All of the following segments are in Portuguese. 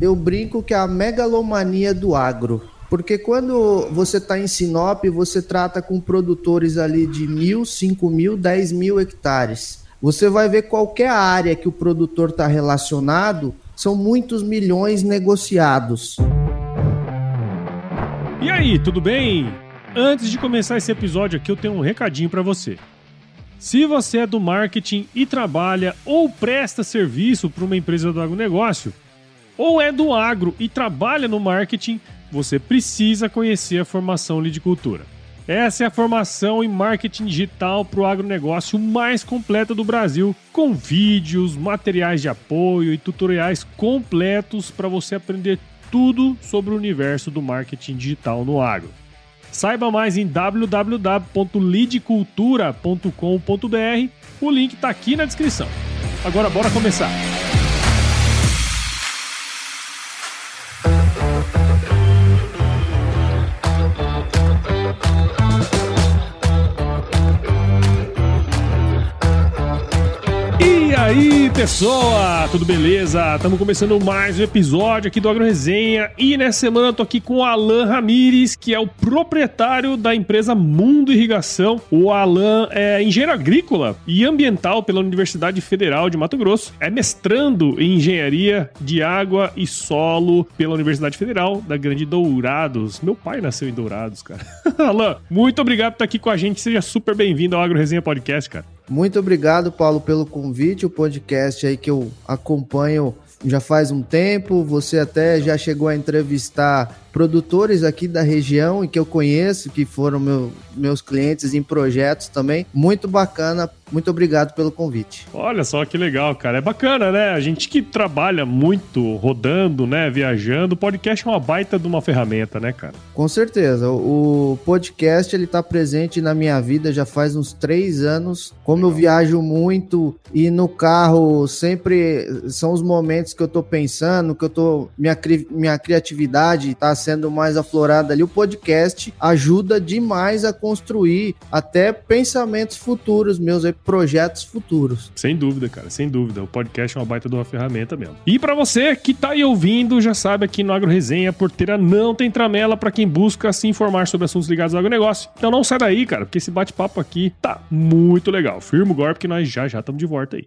eu brinco que é a megalomania do agro. Porque quando você está em Sinop, você trata com produtores ali de mil, cinco mil, dez mil hectares. Você vai ver qualquer área que o produtor está relacionado, são muitos milhões negociados. E aí, tudo bem? Antes de começar esse episódio aqui, eu tenho um recadinho para você. Se você é do marketing e trabalha ou presta serviço para uma empresa do agronegócio, ou é do agro e trabalha no marketing, você precisa conhecer a formação Lidicultura. Essa é a formação em marketing digital para o agronegócio mais completa do Brasil, com vídeos, materiais de apoio e tutoriais completos para você aprender tudo sobre o universo do marketing digital no agro. Saiba mais em www.lidcultura.com.br. O link está aqui na descrição. Agora bora começar. Aí, pessoa? Tudo beleza? Estamos começando mais um episódio aqui do Agro Resenha e nessa semana eu tô aqui com o Alan Ramires, que é o proprietário da empresa Mundo Irrigação. O Alan é engenheiro agrícola e ambiental pela Universidade Federal de Mato Grosso. É mestrando em engenharia de água e solo pela Universidade Federal da Grande Dourados. Meu pai nasceu em Dourados, cara. Alan, muito obrigado por estar aqui com a gente. Seja super bem-vindo ao Agro Resenha Podcast, cara. Muito obrigado, Paulo, pelo convite, o podcast aí que eu acompanho já faz um tempo. Você até já chegou a entrevistar produtores aqui da região e que eu conheço, que foram meu, meus clientes em projetos também. Muito bacana. Muito obrigado pelo convite. Olha só que legal, cara. É bacana, né? A gente que trabalha muito rodando, né? Viajando, o podcast é uma baita de uma ferramenta, né, cara? Com certeza. O podcast ele tá presente na minha vida já faz uns três anos. Como legal. eu viajo muito e no carro sempre são os momentos que eu tô pensando, que eu tô. Minha, minha criatividade tá sendo mais aflorada ali, o podcast ajuda demais a construir até pensamentos futuros meus, projetos futuros. Sem dúvida, cara, sem dúvida. O podcast é uma baita de uma ferramenta mesmo. E para você que tá aí ouvindo, já sabe aqui no Agro Resenha, porteira não tem tramela para quem busca se informar sobre assuntos ligados ao agronegócio. Então não sai daí, cara, porque esse bate-papo aqui tá muito legal. Firma o golpe que nós já já estamos de volta aí.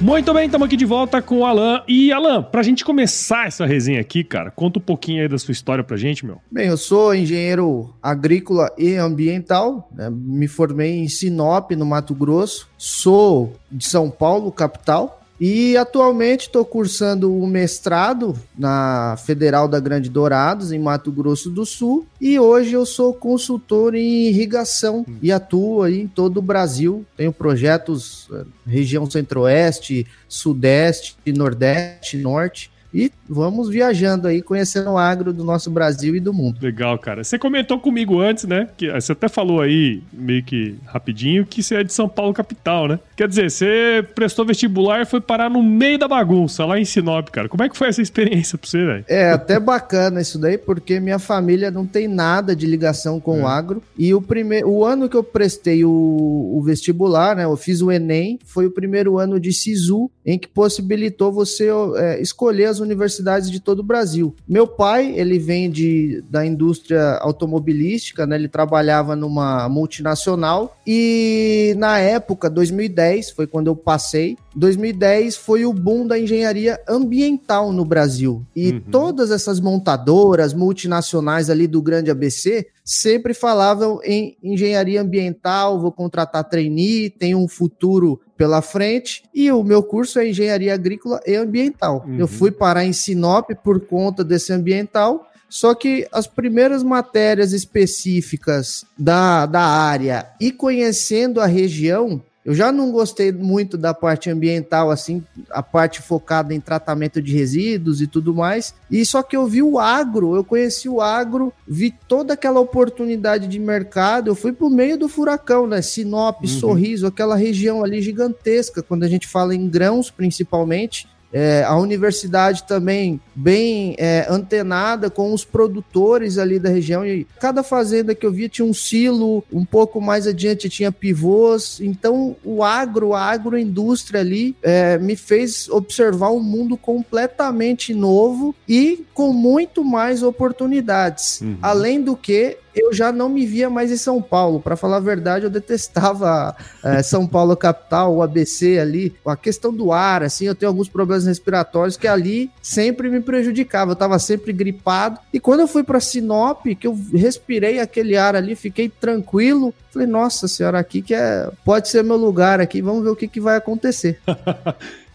Muito bem, estamos aqui de volta com o Alan. E Alan, para a gente começar essa resenha aqui, cara, conta um pouquinho aí da sua história pra gente, meu. Bem, eu sou engenheiro agrícola e ambiental, né? me formei em Sinop, no Mato Grosso, sou de São Paulo, capital, e atualmente estou cursando o mestrado na Federal da Grande Dourados, em Mato Grosso do Sul. E hoje eu sou consultor em irrigação e atuo aí em todo o Brasil. Tenho projetos eh, região centro-oeste, sudeste, nordeste, norte. E vamos viajando aí, conhecendo o agro do nosso Brasil e do mundo. Legal, cara. Você comentou comigo antes, né? Que você até falou aí, meio que rapidinho, que você é de São Paulo capital, né? Quer dizer, você prestou vestibular e foi parar no meio da bagunça, lá em Sinop, cara. Como é que foi essa experiência pra você, velho? É, até bacana isso daí, porque minha família não tem nada de ligação com é. o agro. E o primeiro, o ano que eu prestei o, o vestibular, né? Eu fiz o Enem, foi o primeiro ano de SISU, em que possibilitou você é, escolher as universidades de todo o Brasil. Meu pai, ele vem de, da indústria automobilística, né? Ele trabalhava numa multinacional e na época, 2010, foi quando eu passei, 2010 foi o boom da engenharia ambiental no Brasil. E uhum. todas essas montadoras multinacionais ali do grande ABC sempre falavam em engenharia ambiental, vou contratar trainee, tem um futuro pela frente. E o meu curso é engenharia agrícola e ambiental. Uhum. Eu fui parar em Sinop por conta desse ambiental. Só que as primeiras matérias específicas da, da área e conhecendo a região, eu já não gostei muito da parte ambiental, assim, a parte focada em tratamento de resíduos e tudo mais. E só que eu vi o agro, eu conheci o agro, vi toda aquela oportunidade de mercado. Eu fui pro meio do furacão, né? Sinop, uhum. Sorriso, aquela região ali gigantesca, quando a gente fala em grãos principalmente. É, a universidade também bem é, antenada com os produtores ali da região. E cada fazenda que eu via tinha um silo, um pouco mais adiante tinha pivôs. Então, o agro, a agroindústria ali, é, me fez observar um mundo completamente novo e com muito mais oportunidades. Uhum. Além do que, eu já não me via mais em São Paulo. Para falar a verdade, eu detestava é, São Paulo capital, o ABC ali, a questão do ar, assim, eu tenho alguns problemas respiratórios que ali sempre me prejudicava. Eu estava sempre gripado. E quando eu fui para Sinop, que eu respirei aquele ar ali, fiquei tranquilo. Falei, nossa senhora, aqui que é, pode ser meu lugar aqui. Vamos ver o que, que vai acontecer.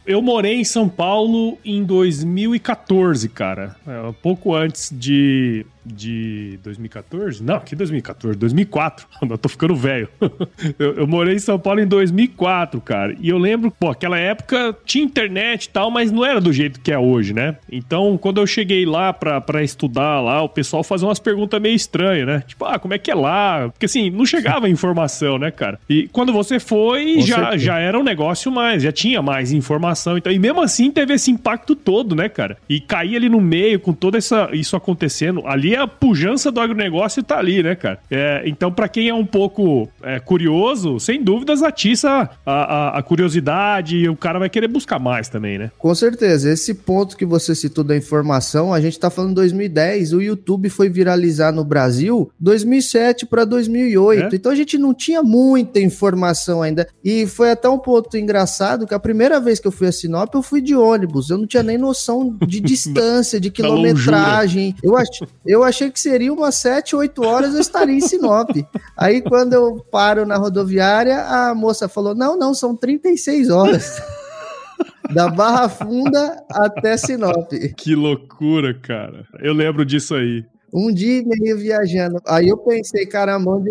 Eu morei em São Paulo em 2014, cara. É, pouco antes de de 2014? Não, que 2014? 2004. Eu tô ficando velho. Eu, eu, morei em São Paulo em 2004, cara. E eu lembro, pô, aquela época tinha internet e tal, mas não era do jeito que é hoje, né? Então, quando eu cheguei lá pra, pra estudar lá, o pessoal fazia umas perguntas meio estranhas, né? Tipo, ah, como é que é lá? Porque assim, não chegava informação, né, cara? E quando você foi, já, já era um negócio mais, já tinha mais informação. Então, e mesmo assim teve esse impacto todo, né, cara? E cair ali no meio com toda essa isso acontecendo, ali a pujança do agronegócio tá ali, né, cara? É, então, para quem é um pouco é, curioso, sem dúvidas atiça a, a, a, curiosidade e o cara vai querer buscar mais também, né? Com certeza. Esse ponto que você citou da informação, a gente tá falando 2010, o YouTube foi viralizar no Brasil 2007 para 2008. É? Então a gente não tinha muita informação ainda. E foi até um ponto engraçado que a primeira vez que eu fui a Sinop, eu fui de ônibus. Eu não tinha nem noção de distância, de quilometragem. Eu, ach, eu eu achei que seria umas 7, 8 horas eu estaria em Sinop. Aí quando eu paro na rodoviária, a moça falou: não, não, são 36 horas. da Barra Funda até Sinop. Que loucura, cara. Eu lembro disso aí um dia e meio viajando. Aí eu pensei, caramba, onde,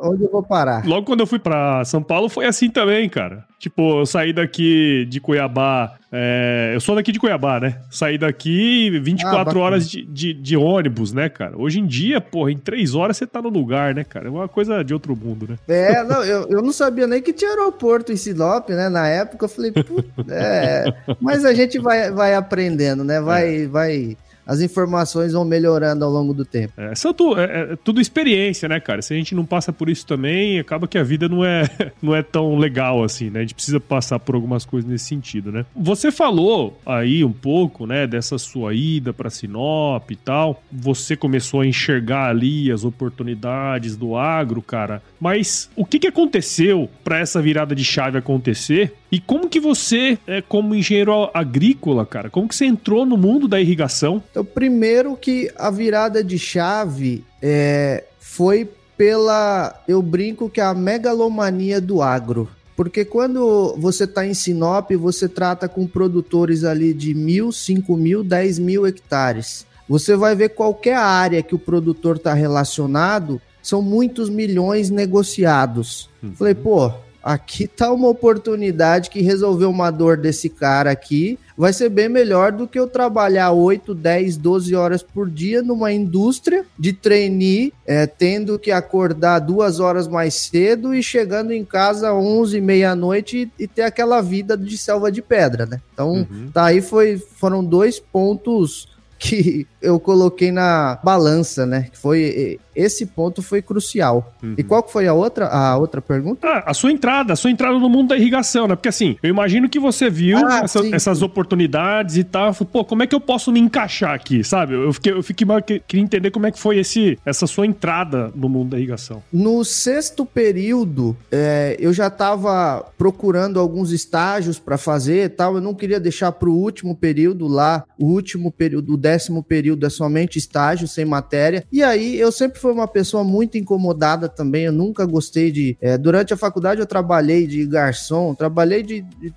onde eu vou parar? Logo quando eu fui para São Paulo foi assim também, cara. Tipo, eu saí daqui de Cuiabá. É, eu sou daqui de Cuiabá, né? Saí daqui 24 ah, horas de, de, de, ônibus, né, cara? Hoje em dia, porra, em 3 horas você tá no lugar, né, cara? É uma coisa de outro mundo, né? É, não, eu, eu não sabia nem que tinha aeroporto em Sinop, né? Na época eu falei, puta, é. Mas a gente vai, vai aprendendo, né? Vai, é. vai as informações vão melhorando ao longo do tempo. É, são é, é, tudo experiência, né, cara? Se a gente não passa por isso também, acaba que a vida não é, não é tão legal assim, né? A gente precisa passar por algumas coisas nesse sentido, né? Você falou aí um pouco, né, dessa sua ida para Sinop e tal. Você começou a enxergar ali as oportunidades do agro, cara. Mas o que, que aconteceu para essa virada de chave acontecer? E como que você, é, como engenheiro agrícola, cara, como que você entrou no mundo da irrigação? Então, primeiro que a virada de chave é, foi pela, eu brinco que é a megalomania do agro. Porque quando você está em Sinop, você trata com produtores ali de mil, cinco mil, dez mil hectares. Você vai ver qualquer área que o produtor está relacionado, são muitos milhões negociados. Uhum. Falei, pô, aqui tá uma oportunidade que resolveu uma dor desse cara aqui, vai ser bem melhor do que eu trabalhar 8, 10, 12 horas por dia numa indústria de trainee, é, tendo que acordar duas horas mais cedo e chegando em casa 11, meia-noite e, e, ter aquela vida de selva de pedra, né? Então, uhum. tá aí foi, foram dois pontos que eu coloquei na balança, né? Foi esse ponto foi crucial. Uhum. E qual foi a outra a outra pergunta? Ah, a sua entrada, a sua entrada no mundo da irrigação, né? Porque assim, eu imagino que você viu ah, essa, sim, essas sim. oportunidades e tal, pô, como é que eu posso me encaixar aqui, sabe? Eu fiquei, eu fiquei queria entender como é que foi esse essa sua entrada no mundo da irrigação. No sexto período, é, eu já estava procurando alguns estágios para fazer, e tal. Eu não queria deixar para o último período lá, o último período, o décimo período é somente estágio sem matéria. E aí eu sempre fui uma pessoa muito incomodada também. Eu nunca gostei de. É, durante a faculdade eu trabalhei de garçom, trabalhei de, de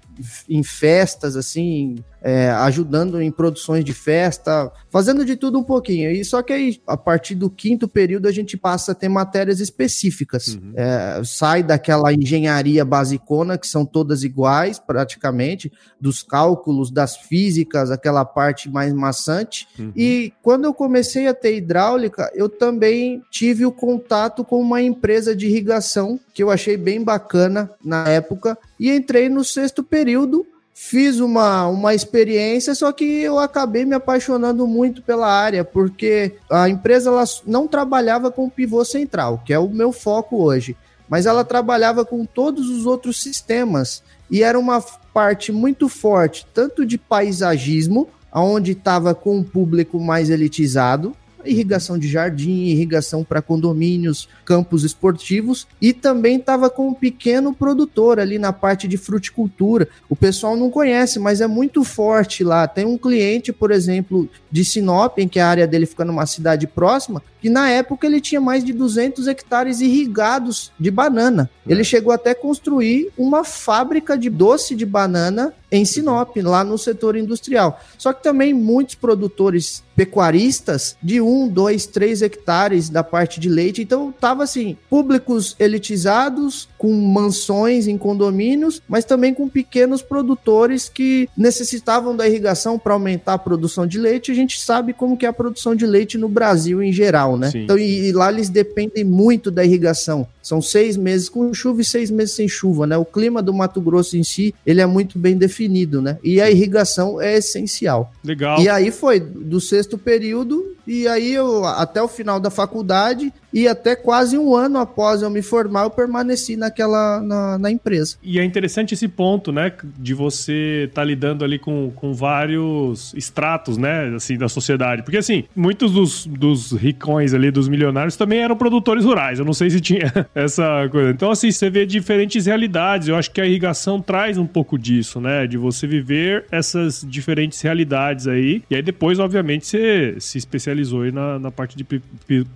em festas, assim, é, ajudando em produções de festa, fazendo de tudo um pouquinho. E só que aí, a partir do quinto período, a gente passa a ter matérias específicas. Uhum. É, sai daquela engenharia basicona, que são todas iguais, praticamente, dos cálculos, das físicas, aquela parte mais maçante. Uhum. E quando eu comecei a ter hidráulica, eu também tive o contato com uma empresa de irrigação que eu achei bem bacana na época e entrei no sexto período fiz uma, uma experiência, só que eu acabei me apaixonando muito pela área, porque a empresa ela não trabalhava com pivô central, que é o meu foco hoje, mas ela trabalhava com todos os outros sistemas e era uma parte muito forte, tanto de paisagismo, onde estava com um público mais elitizado, irrigação de jardim, irrigação para condomínios, campos esportivos e também estava com um pequeno produtor ali na parte de fruticultura. O pessoal não conhece, mas é muito forte lá. Tem um cliente, por exemplo, de Sinop, em que a área dele fica numa cidade próxima, que na época ele tinha mais de 200 hectares irrigados de banana. Ele chegou até a construir uma fábrica de doce de banana em Sinop, lá no setor industrial. Só que também muitos produtores pecuaristas de um, dois, três hectares da parte de leite. Então tava assim, públicos elitizados, com mansões em condomínios, mas também com pequenos produtores que necessitavam da irrigação para aumentar a produção de leite. A gente sabe como que é a produção de leite no Brasil em geral, né? Sim. Então, e, e lá eles dependem muito da irrigação. São seis meses com chuva e seis meses sem chuva, né? O clima do Mato Grosso em si, ele é muito bem definido, né? E a irrigação é essencial. Legal. E aí foi do sexto período e aí eu, até o final da faculdade e até quase um ano após eu me formar, eu permaneci naquela na, na empresa. E é interessante esse ponto, né, de você estar tá lidando ali com, com vários estratos, né, assim, da sociedade. Porque, assim, muitos dos, dos ricões ali, dos milionários, também eram produtores rurais. Eu não sei se tinha essa coisa. Então, assim, você vê diferentes realidades. Eu acho que a irrigação traz um pouco disso, né, de você viver essas diferentes realidades aí. E aí depois, obviamente, você se especializou aí na, na parte de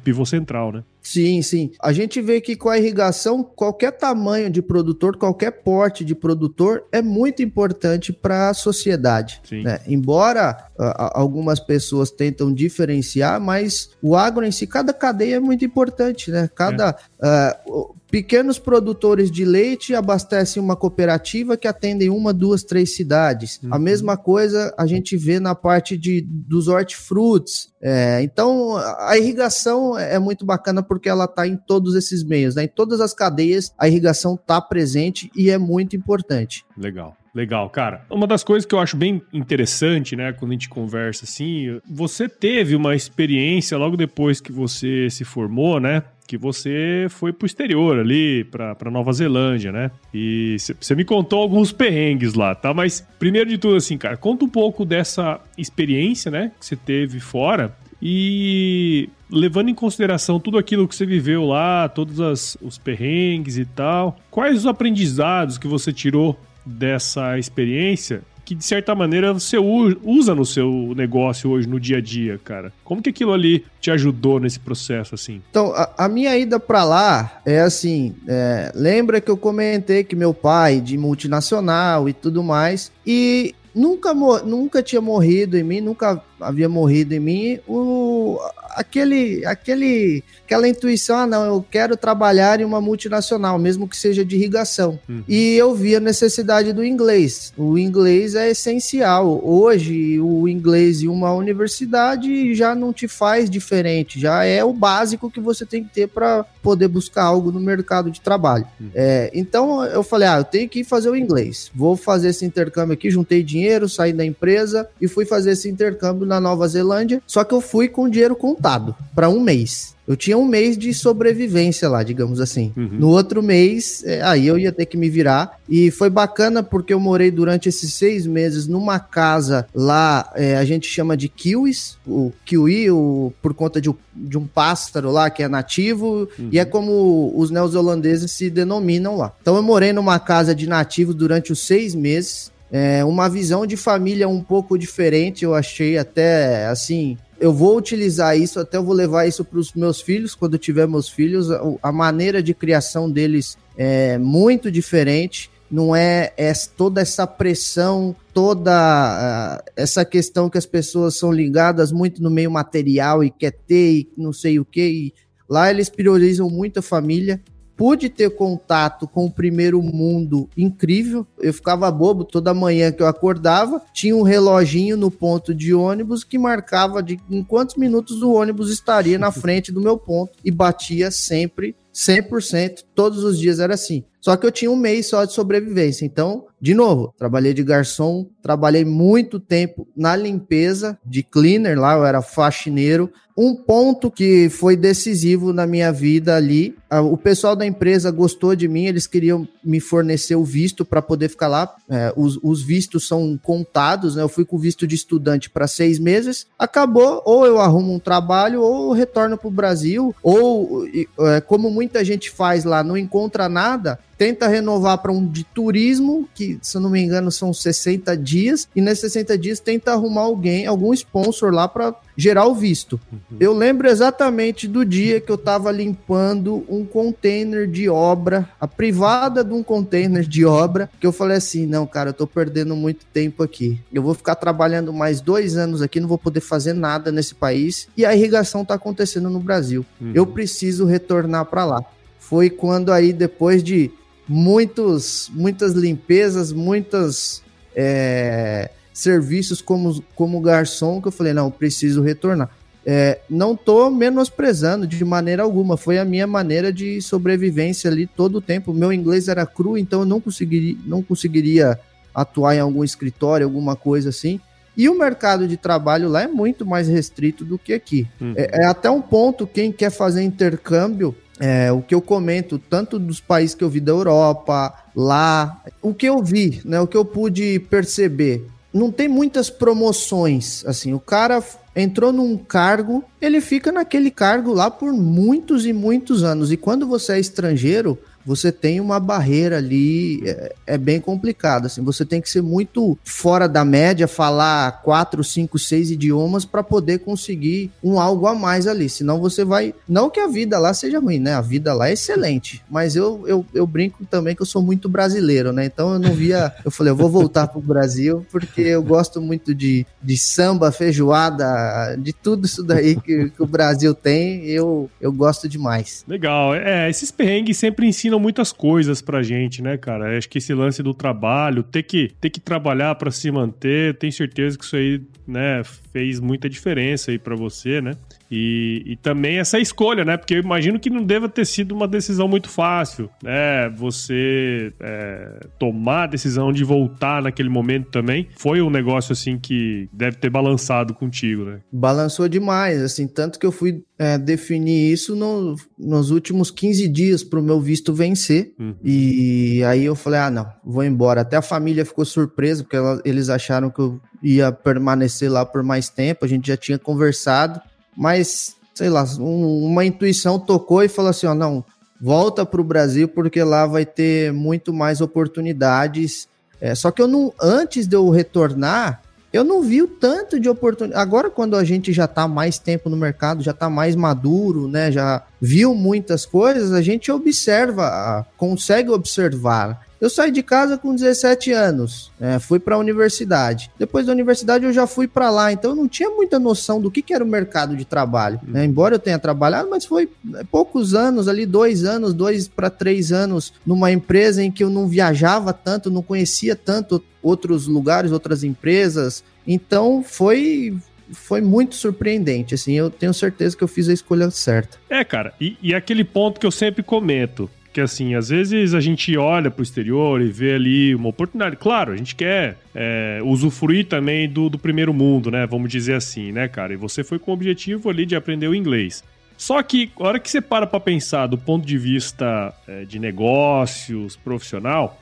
pivô central, né? Sim, sim. A gente vê que com a irrigação, qualquer tamanho de produtor, qualquer porte de produtor é muito importante para a sociedade. Né? Embora uh, algumas pessoas tentam diferenciar, mas o agro em si, cada cadeia é muito importante, né? Cada é. uh, Pequenos produtores de leite abastecem uma cooperativa que atendem uma, duas, três cidades. Uhum. A mesma coisa a gente vê na parte de, dos hortifrutis. É, então, a irrigação é muito bacana porque ela está em todos esses meios, né? em todas as cadeias, a irrigação está presente e é muito importante. Legal. Legal, cara. Uma das coisas que eu acho bem interessante, né, quando a gente conversa assim, você teve uma experiência logo depois que você se formou, né? Que você foi pro exterior ali, pra, pra Nova Zelândia, né? E você me contou alguns perrengues lá, tá? Mas primeiro de tudo, assim, cara, conta um pouco dessa experiência, né? Que você teve fora e levando em consideração tudo aquilo que você viveu lá, todos as, os perrengues e tal, quais os aprendizados que você tirou dessa experiência que de certa maneira você usa no seu negócio hoje, no dia a dia, cara? Como que aquilo ali te ajudou nesse processo, assim? Então, a, a minha ida para lá é assim: é, lembra que eu comentei que meu pai, de multinacional e tudo mais, e nunca, nunca tinha morrido em mim, nunca havia morrido em mim, o, aquele, aquele, aquela intuição, ah, não, eu quero trabalhar em uma multinacional, mesmo que seja de irrigação. Uhum. E eu vi a necessidade do inglês. O inglês é essencial. Hoje, o inglês em uma universidade já não te faz diferente, já é o básico que você tem que ter para poder buscar algo no mercado de trabalho. Uhum. É, então eu falei, ah, eu tenho que fazer o inglês. Vou fazer esse intercâmbio aqui, juntei dinheiro, saí da empresa e fui fazer esse intercâmbio na Nova Zelândia. Só que eu fui com dinheiro contado para um mês. Eu tinha um mês de sobrevivência lá, digamos assim. Uhum. No outro mês, é, aí eu ia ter que me virar. E foi bacana porque eu morei durante esses seis meses numa casa lá, é, a gente chama de kiwis, o kiwi, o, por conta de, de, um pássaro lá que é nativo, uhum. e é como os neozelandeses se denominam lá. Então eu morei numa casa de nativos durante os seis meses. É, uma visão de família um pouco diferente, eu achei até assim eu vou utilizar isso, até eu vou levar isso para os meus filhos, quando tiver meus filhos, a, maneira de criação deles é muito diferente, não é, é toda essa pressão, toda uh, essa questão que as pessoas são ligadas muito no meio material e quer ter e não sei o que, lá eles priorizam muito a família, pude ter contato com o primeiro mundo incrível. Eu ficava bobo toda manhã que eu acordava, tinha um reloginho no ponto de ônibus que marcava de em quantos minutos o ônibus estaria na frente do meu ponto e batia sempre 100%, todos os dias era assim. Só que eu tinha um mês só de sobrevivência. Então, de novo, trabalhei de garçom, trabalhei muito tempo na limpeza de cleaner lá, eu era faxineiro. Um ponto que foi decisivo na minha vida ali, o pessoal da empresa gostou de mim, eles queriam me fornecer o visto para poder ficar lá. É, os, os, vistos são contados, né? Eu fui com visto de estudante para seis meses, acabou, ou eu arrumo um trabalho, ou retorno para o Brasil, ou é, como muita gente faz lá, não encontra nada, tenta renovar para um de turismo, que se eu não me engano são 60 dias, e nesses 60 dias tenta arrumar alguém, algum sponsor lá para gerar o visto. Uhum. Eu lembro exatamente do dia que eu estava limpando um container de obra, a privada de um container de obra, que eu falei assim: não, cara, eu tô perdendo muito tempo aqui. Eu vou ficar trabalhando mais dois anos aqui, não vou poder fazer nada nesse país, e a irrigação tá acontecendo no Brasil. Uhum. Eu preciso retornar para lá. Foi quando aí, depois de muitos, muitas limpezas, muitas é, serviços como, como garçom, que eu falei, não, preciso retornar. É, não tô menosprezando de maneira alguma, foi a minha maneira de sobrevivência ali todo o tempo. Meu inglês era cru, então eu não conseguiria, não conseguiria atuar em algum escritório, alguma coisa assim. E o mercado de trabalho lá é muito mais restrito do que aqui. Uhum. É, é, até um ponto, quem quer fazer intercâmbio, é, o que eu comento, tanto dos países que eu vi da Europa, lá, o que eu vi, né, o que eu pude perceber, não tem muitas promoções, assim, o cara entrou num cargo, ele fica naquele cargo lá por muitos e muitos anos, e quando você é estrangeiro, você tem uma barreira ali, é, é, bem complicado. Assim, você tem que ser muito fora da média, falar quatro, cinco, seis idiomas para poder conseguir um algo a mais ali. Senão você vai. Não que a vida lá seja ruim, né? A vida lá é excelente. Mas eu, eu, eu brinco também que eu sou muito brasileiro, né? Então eu não via. Eu falei, eu vou voltar pro Brasil porque eu gosto muito de, de samba, feijoada, de tudo isso daí que, que o Brasil tem. Eu, eu gosto demais. Legal. É, esses perrengues sempre ensinam ensinam muitas coisas pra gente, né, cara? Acho que esse lance do trabalho, ter que, ter que trabalhar para se manter, tenho certeza que isso aí, né, fez muita diferença aí para você, né? E, e, também essa escolha, né? Porque eu imagino que não deva ter sido uma decisão muito fácil, né? Você é, tomar a decisão de voltar naquele momento também foi um negócio assim que deve ter balançado contigo, né? Balançou demais, assim, tanto que eu fui é, definir isso no, nos últimos 15 dias para o meu visto vencer. Uhum. E aí eu falei: ah, não, vou embora. Até a família ficou surpresa, porque ela, eles acharam que eu ia permanecer lá por mais tempo. A gente já tinha conversado mas, sei lá, um, uma intuição tocou e falou assim: ó, não, volta para o Brasil porque lá vai ter muito mais oportunidades. É, só que eu não, antes de eu retornar, eu não vi o tanto de oportunidade. Agora, quando a gente já está mais tempo no mercado, já está mais maduro, né? Já viu muitas coisas, a gente observa, consegue observar Eu saí de casa com 17 anos, é, fui para a universidade. Depois da universidade eu já fui para lá, então eu não tinha muita noção do que, que era o mercado de trabalho. Né? Embora eu tenha trabalhado, mas foi é, poucos anos ali, dois anos, dois para três anos, numa empresa em que eu não viajava tanto, não conhecia tanto outros lugares, outras empresas. Então foi foi muito surpreendente, assim, eu tenho certeza que eu fiz a escolha certa. É, cara, e, e aquele ponto que eu sempre comento, que assim, às vezes a gente olha para o exterior e vê ali uma oportunidade. Claro, a gente quer é, usufruir também do, do primeiro mundo, né? Vamos dizer assim, né, cara? E você foi com o objetivo ali de aprender o inglês. Só que, a hora que você para para pensar do ponto de vista é, de negócios, profissional,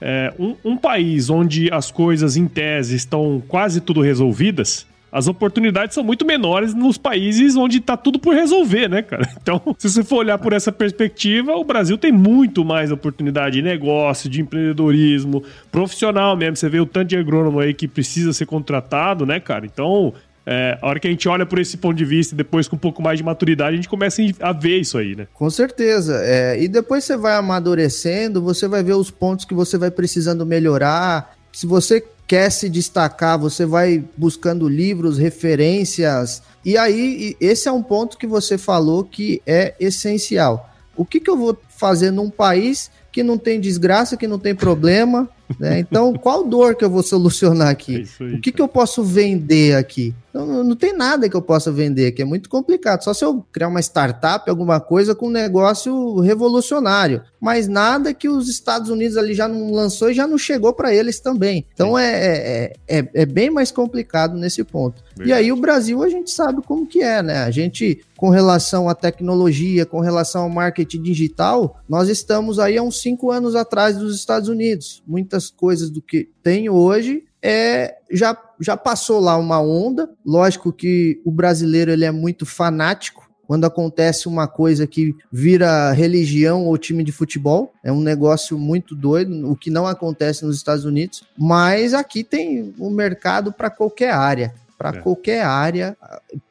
é, um, um país onde as coisas, em tese, estão quase tudo resolvidas, as oportunidades são muito menores nos países onde tá tudo por resolver, né, cara? Então, se você for olhar por essa perspectiva, o Brasil tem muito mais oportunidade de negócio, de empreendedorismo, profissional mesmo. Você vê o tanto de agrônomo aí que precisa ser contratado, né, cara? Então, é, a hora que a gente olha por esse ponto de vista e depois com um pouco mais de maturidade, a gente começa a ver isso aí, né? Com certeza. É, e depois você vai amadurecendo, você vai ver os pontos que você vai precisando melhorar. Se você quer se destacar, você vai buscando livros, referências. E aí, esse é um ponto que você falou que é essencial. O que, que eu vou fazer num país que não tem desgraça, que não tem problema? Né? Então, qual dor que eu vou solucionar aqui? É aí, o que, que eu posso vender aqui? Não, não tem nada que eu possa vender, que é muito complicado. Só se eu criar uma startup, alguma coisa com um negócio revolucionário. Mas nada que os Estados Unidos ali já não lançou e já não chegou para eles também. Então é, é, é, é, bem mais complicado nesse ponto. Verdade. E aí o Brasil a gente sabe como que é, né? A gente, com relação à tecnologia, com relação ao marketing digital, nós estamos aí há uns cinco anos atrás dos Estados Unidos. Muitas coisas do que tem hoje é, já, já passou lá uma onda. Lógico que o brasileiro ele é muito fanático. Quando acontece uma coisa que vira religião ou time de futebol, é um negócio muito doido, o que não acontece nos Estados Unidos. Mas aqui tem um mercado para qualquer área para é. qualquer área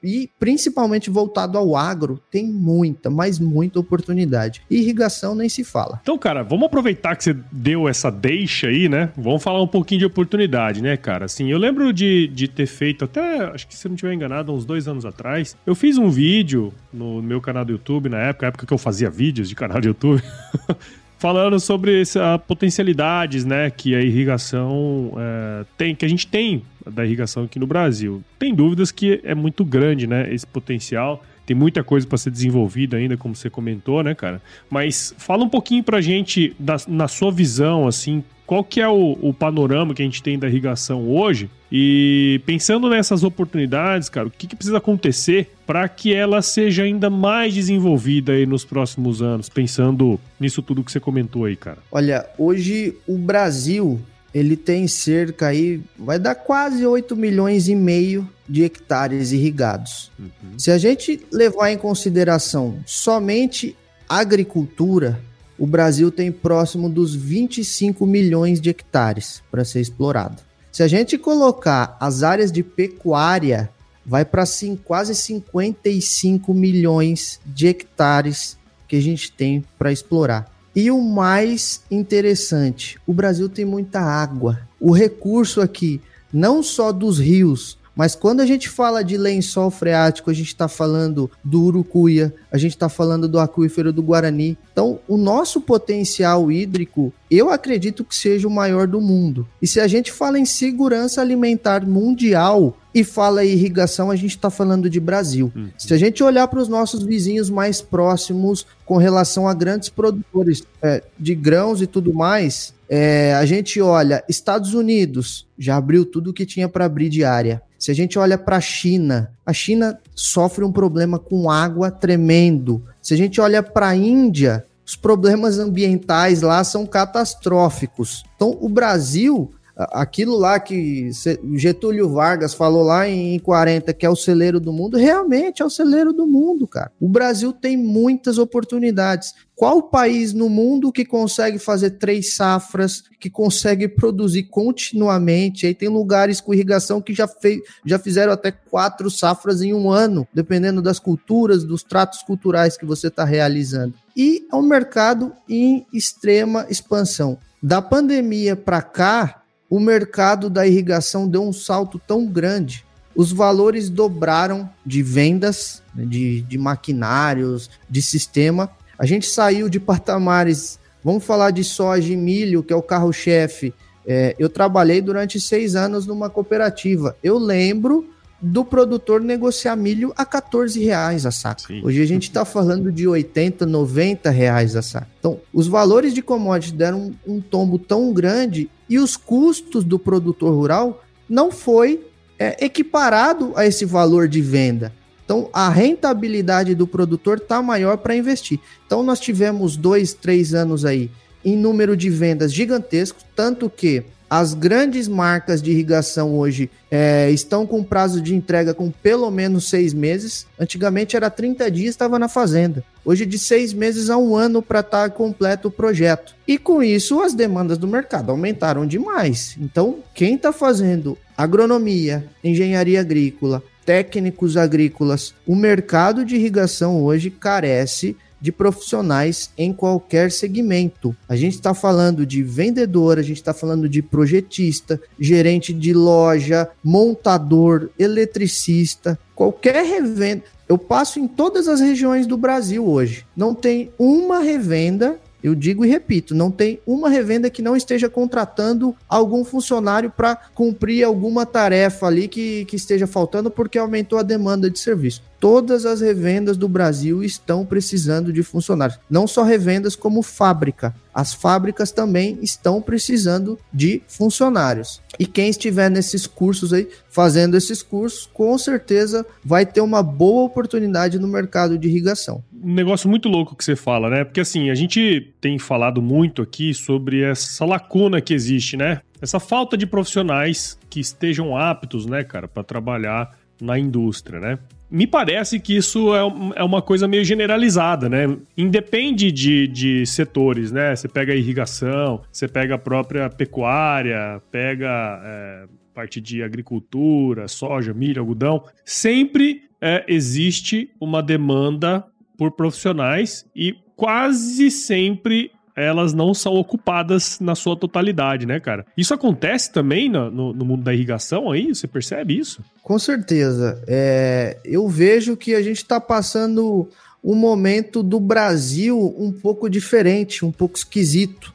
e principalmente voltado ao agro, tem muita, mas muita oportunidade. Irrigação nem se fala. Então, cara, vamos aproveitar que você deu essa deixa aí, né? Vamos falar um pouquinho de oportunidade, né, cara? Assim, eu lembro de, de ter feito até, acho que se eu não estiver enganado, uns dois anos atrás, eu fiz um vídeo no meu canal do YouTube, na época, época que eu fazia vídeos de canal de YouTube. falando sobre as potencialidades, né, que a irrigação é, tem, que a gente tem da irrigação aqui no Brasil. Tem dúvidas que é muito grande, né, esse potencial. Tem muita coisa para ser desenvolvida ainda, como você comentou, né, cara? Mas fala um pouquinho pra gente, da, na sua visão, assim, qual que é o, o, panorama que a gente tem da irrigação hoje e pensando nessas oportunidades, cara, o que, que precisa acontecer para que ela seja ainda mais desenvolvida aí nos próximos anos, pensando nisso tudo que você comentou aí, cara? Olha, hoje o Brasil ele tem cerca aí, vai dar quase 8 milhões e meio de hectares irrigados. Uhum. Se a gente levar em consideração somente agricultura, o Brasil tem próximo dos 25 milhões de hectares para ser explorado. Se a gente colocar as áreas de pecuária, vai para quase 55 milhões de hectares que a gente tem para explorar. E o mais interessante, o Brasil tem muita água. O recurso aqui, não só dos rios, mas quando a gente fala de lençol freático, a gente está falando do Urucuia, a gente está falando do aquífero do Guarani. Então, o nosso potencial hídrico, eu acredito que seja o maior do mundo. E se a gente fala em segurança alimentar mundial, e fala em irrigação, a gente está falando de Brasil. Uhum. Se a gente olhar para os nossos vizinhos mais próximos com relação a grandes produtores é, de grãos e tudo mais, é, a gente olha, Estados Unidos já abriu tudo o que tinha para abrir de área. Se a gente olha para a China, a China sofre um problema com água tremendo. Se a gente olha para a Índia, os problemas ambientais lá são catastróficos. Então, o Brasil aquilo lá que Getúlio Vargas falou lá em 40 que é o celeiro do mundo, realmente é o celeiro do mundo, cara. O Brasil tem muitas oportunidades. Qual país no mundo que consegue fazer três safras, que consegue produzir continuamente? Aí tem lugares com irrigação que já, fez, já fizeram até quatro safras em um ano, dependendo das culturas, dos tratos culturais que você está realizando. E é um mercado em extrema expansão. Da pandemia para cá, o mercado da irrigação deu um salto tão grande. Os valores dobraram de vendas, né, de, de maquinários, de sistema. A gente saiu de patamares, vamos falar de soja e milho, que é o carro-chefe. É, eu trabalhei durante seis anos numa cooperativa. Eu lembro do produtor negociar milho a 14 reais a saca. Sim. Hoje a gente está falando de 80, 90 reais a saca. Então, os valores de commodities deram um, um tombo tão grande e os custos do produtor rural não foi é, equiparado a esse valor de venda. Então, a rentabilidade do produtor está maior para investir. Então, nós tivemos dois, três anos aí em número de vendas gigantesco, tanto que as grandes marcas de irrigação hoje é, estão com prazo de entrega com pelo menos seis meses. Antigamente era 30 dias, estava na fazenda. Hoje de seis meses a um ano para estar tá completo o projeto. E com isso as demandas do mercado aumentaram demais. Então, quem está fazendo agronomia, engenharia agrícola, técnicos agrícolas, o mercado de irrigação hoje carece de profissionais em qualquer segmento. A gente está falando de vendedor, a gente está falando de projetista, gerente de loja, montador, eletricista, qualquer revenda. Eu passo em todas as regiões do Brasil hoje. Não tem uma revenda eu digo e repito, não tem uma revenda que não esteja contratando algum funcionário para cumprir alguma tarefa ali que, que esteja faltando porque aumentou a demanda de serviço. Todas as revendas do Brasil estão precisando de funcionários. Não só revendas, como fábrica. As fábricas também estão precisando de funcionários. E quem estiver nesses cursos aí, fazendo esses cursos, com certeza vai ter uma boa oportunidade no mercado de irrigação. Um negócio muito louco que você fala, né? Porque assim, a gente tem falado muito aqui sobre essa lacuna que existe, né? Essa falta de profissionais que estejam aptos, né, cara, para trabalhar na indústria, né? Me parece que isso é, é uma coisa meio generalizada, né? Independe de, de setores, né? Você pega a irrigação, você pega a própria pecuária, pega é, parte de agricultura, soja, milho, algodão. Sempre é, existe uma demanda por profissionais e quase sempre elas não são ocupadas na sua totalidade, né, cara? Isso acontece também no, no, no mundo da irrigação aí? Você percebe isso? Com certeza. É, eu vejo que a gente está passando um momento do Brasil um pouco diferente, um pouco esquisito.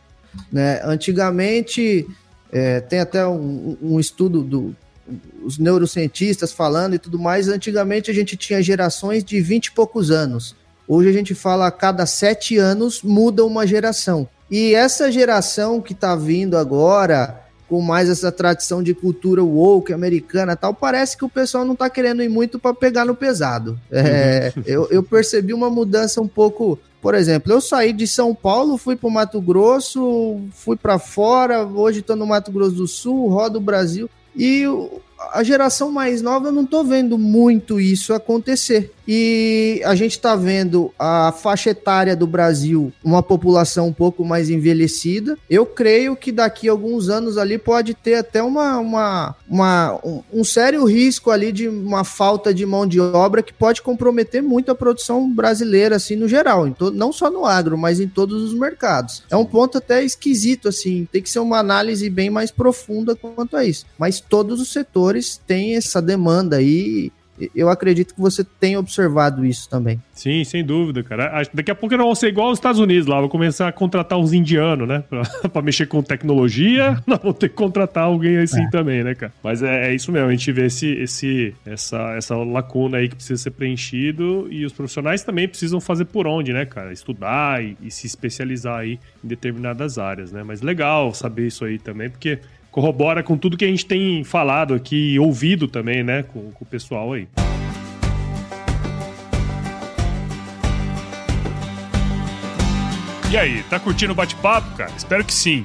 Né? Antigamente, é, tem até um, um estudo do, os neurocientistas falando e tudo mais, antigamente a gente tinha gerações de 20 e poucos anos. Hoje a gente fala a cada sete anos muda uma geração. E essa geração que está vindo agora, com mais essa tradição de cultura woke americana tal, parece que o pessoal não está querendo ir muito para pegar no pesado. É, uhum. eu, eu percebi uma mudança um pouco. Por exemplo, eu saí de São Paulo, fui para o Mato Grosso, fui para fora, hoje estou no Mato Grosso do Sul, rodo o Brasil. E a geração mais nova, eu não estou vendo muito isso acontecer. E a gente está vendo a faixa etária do Brasil, uma população um pouco mais envelhecida. Eu creio que daqui a alguns anos ali pode ter até uma, uma, uma um, um, sério risco ali de uma falta de mão de obra que pode comprometer muito a produção brasileira, assim, no geral. Todo, não só no agro, mas em todos os mercados. É um ponto até esquisito, assim. Tem que ser uma análise bem mais profunda quanto a isso. Mas todos os setores têm essa demanda aí eu acredito que você tem observado isso também. Sim, sem dúvida, cara. Daqui a pouco não vão ser igual aos Estados Unidos lá, vou começar a contratar uns indianos, né? Pra, pra mexer com tecnologia, nós vamos ter que contratar alguém assim é. também, né, cara? Mas é, é, isso mesmo, a gente vê esse, esse, essa, essa lacuna aí que precisa ser preenchido e os profissionais também precisam fazer por onde, né, cara? Estudar e, e se especializar aí em determinadas áreas, né? Mas legal saber isso aí também, porque corrobora com tudo que a gente tem falado aqui e ouvido também, né, com, com o pessoal aí. E aí, tá curtindo o bate-papo, cara? Espero que sim.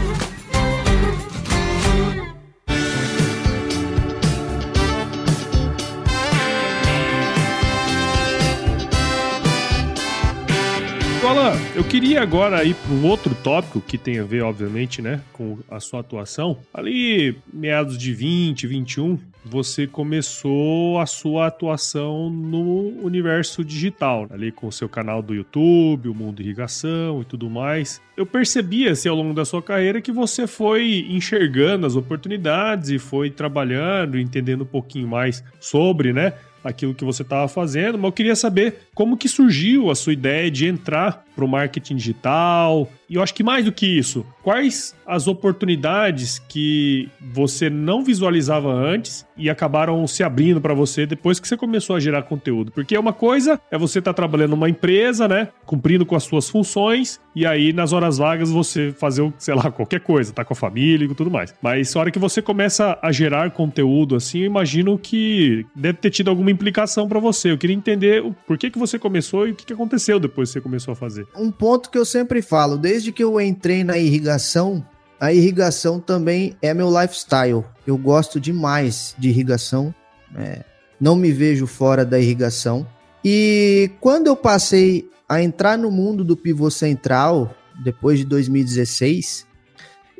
Alan, eu queria agora ir para um outro tópico que tem a ver, obviamente, né, com a sua atuação. Ali, meados de 20, 21, você começou a sua atuação no universo digital, ali com o seu canal do YouTube, o Mundo Irrigação e tudo mais. Eu percebi assim ao longo da sua carreira que você foi enxergando as oportunidades e foi trabalhando, entendendo um pouquinho mais sobre, né, aquilo que você estava fazendo, mas eu queria saber como que surgiu a sua ideia de entrar para o marketing digital. E eu acho que mais do que isso, quais as oportunidades que você não visualizava antes e acabaram se abrindo para você depois que você começou a gerar conteúdo? Porque uma coisa é você estar tá trabalhando numa empresa, né, cumprindo com as suas funções, e aí nas horas vagas você fazer, sei lá, qualquer coisa, tá com a família e tudo mais. Mas a hora que você começa a gerar conteúdo assim, eu imagino que deve ter tido alguma implicação para você. Eu queria entender o por que, que você começou e o que, que aconteceu depois que você começou a fazer um ponto que eu sempre falo, desde que eu entrei na irrigação, a irrigação também é meu lifestyle. Eu gosto demais de irrigação, é, não me vejo fora da irrigação. E quando eu passei a entrar no mundo do pivô central, depois de 2016,